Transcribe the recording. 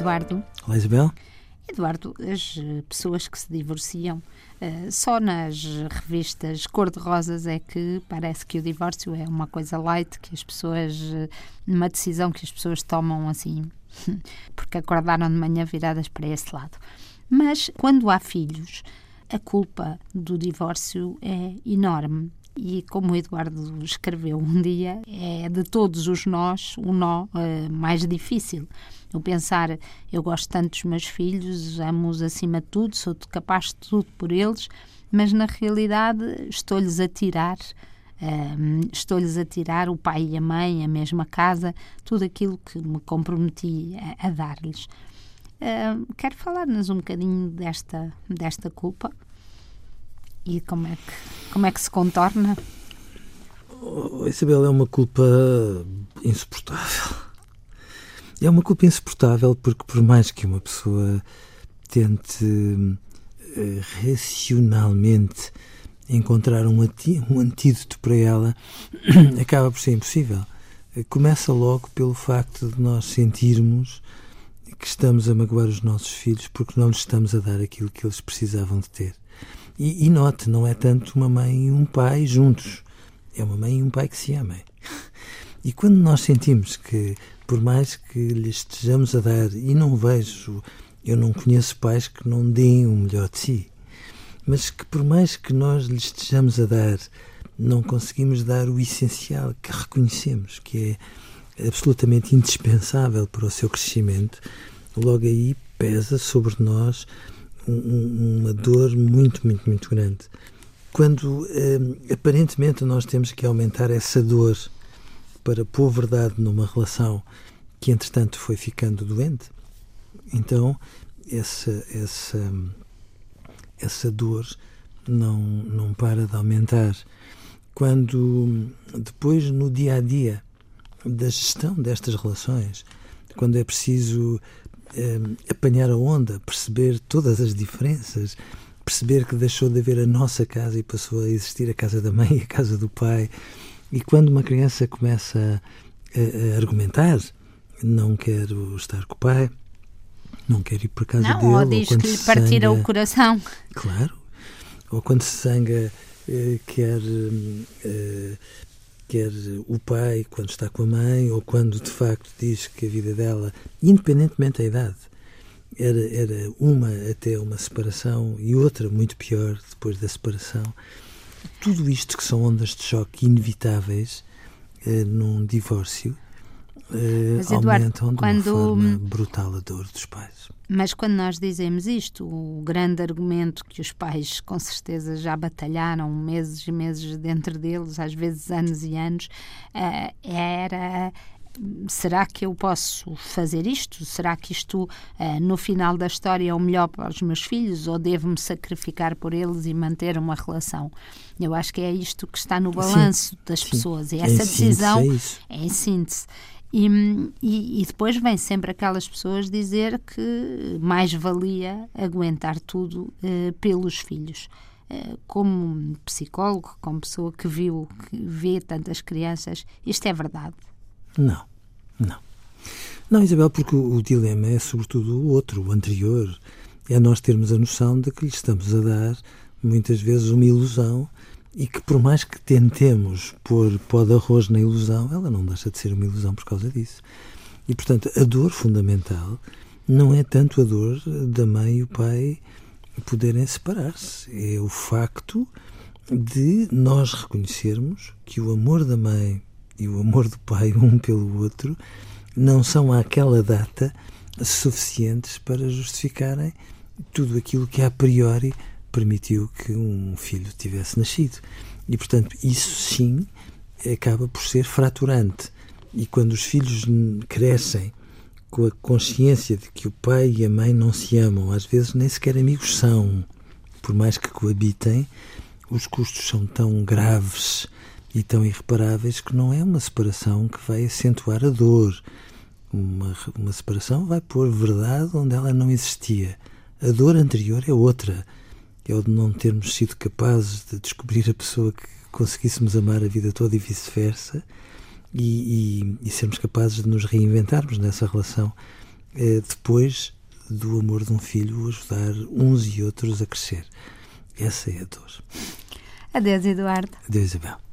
Eduardo. Olá, Isabel. Eduardo, as eh, pessoas que se divorciam, uh, só nas revistas cor-de-rosas é que parece que o divórcio é uma coisa light, que as pessoas, uma decisão que as pessoas tomam assim, porque acordaram de manhã viradas para esse lado. Mas quando há filhos, a culpa do divórcio é enorme. E como o Eduardo escreveu um dia, é de todos os nós o nó uh, mais difícil. O pensar, eu gosto tanto dos meus filhos, amo-os acima de tudo, sou capaz de tudo por eles, mas na realidade estou-lhes a tirar Uh, estou-lhes a tirar o pai e a mãe, a mesma casa, tudo aquilo que me comprometi a, a dar-lhes. Uh, quero falar-nos um bocadinho desta, desta culpa e como é que, como é que se contorna? Oh, Isabel, é uma culpa insuportável. É uma culpa insuportável porque, por mais que uma pessoa tente uh, racionalmente encontrar um, um antídoto para ela, acaba por ser impossível. Começa logo pelo facto de nós sentirmos que estamos a magoar os nossos filhos porque não lhes estamos a dar aquilo que eles precisavam de ter. E, e note, não é tanto uma mãe e um pai juntos, é uma mãe e um pai que se amem. E quando nós sentimos que, por mais que lhes estejamos a dar, e não vejo, eu não conheço pais que não deem o melhor de si, mas que por mais que nós lhes estejamos a dar, não conseguimos dar o essencial que reconhecemos, que é absolutamente indispensável para o seu crescimento, logo aí pesa sobre nós um, uma dor muito, muito, muito grande. Quando eh, aparentemente nós temos que aumentar essa dor para pôr verdade numa relação que entretanto foi ficando doente, então essa, essa, essa dor não, não para de aumentar. Quando depois no dia a dia da gestão destas relações, quando é preciso eh, apanhar a onda, perceber todas as diferenças, perceber que deixou de haver a nossa casa e passou a existir a casa da mãe e a casa do pai. E quando uma criança começa a, a argumentar, não quero estar com o pai, não quero ir para casa não, dele. Ou diz ou que lhe partira o coração. Claro. Ou quando se zanga, eh, quer eh, quer o pai quando está com a mãe ou quando de facto diz que a vida dela, independentemente da idade, era, era uma até uma separação e outra muito pior depois da separação. Tudo isto que são ondas de choque inevitáveis eh, num divórcio Mas, Eduardo, aumentam de quando... uma forma brutal a dor dos pais. Mas quando nós dizemos isto, o grande argumento que os pais com certeza já batalharam meses e meses dentro deles, às vezes anos e anos, uh, era será que eu posso fazer isto? Será que isto, uh, no final da história, é o melhor para os meus filhos ou devo-me sacrificar por eles e manter uma relação? Eu acho que é isto que está no balanço sim, das sim. pessoas e essa decisão síntese, é, é em síntese. E, e, e, depois vem sempre aquelas pessoas dizer que mais valia aguentar tudo uh, pelos filhos. Uh, como psicólogo, como pessoa que viu, que vê tantas crianças, isto é verdade? Não. Não, Isabel, porque o, dilema é sobretudo o outro, o anterior. É nós termos a noção de que lhe estamos a dar, muitas vezes, uma ilusão e que por mais que tentemos pôr pó de arroz na ilusão, ela não deixa de ser uma ilusão por causa disso. E, portanto, a dor fundamental não é tanto a dor da mãe e o pai poderem separar-se. É o facto de nós reconhecermos que o amor da mãe e o amor do pai, um pelo outro, não são àquela data suficientes para justificarem tudo aquilo que a priori permitiu que um filho tivesse nascido. E, portanto, isso sim acaba por ser fraturante. E quando os filhos crescem com a consciência de que o pai e a mãe não se amam, às vezes nem sequer amigos são, por mais que coabitem, os custos são tão graves e tão irreparáveis que não é uma separação que vai acentuar a dor. Uma, uma separação vai pôr verdade onde ela não existia. A dor anterior é outra é o de não termos sido capazes de descobrir a pessoa que conseguíssemos amar a vida toda e vice-versa, e, e, e, sermos capazes de nos reinventarmos nessa relação eh, depois do amor de um filho ajudar uns e outros a crescer. Essa é a dor. Adeus, Eduardo. Adeus, Isabel.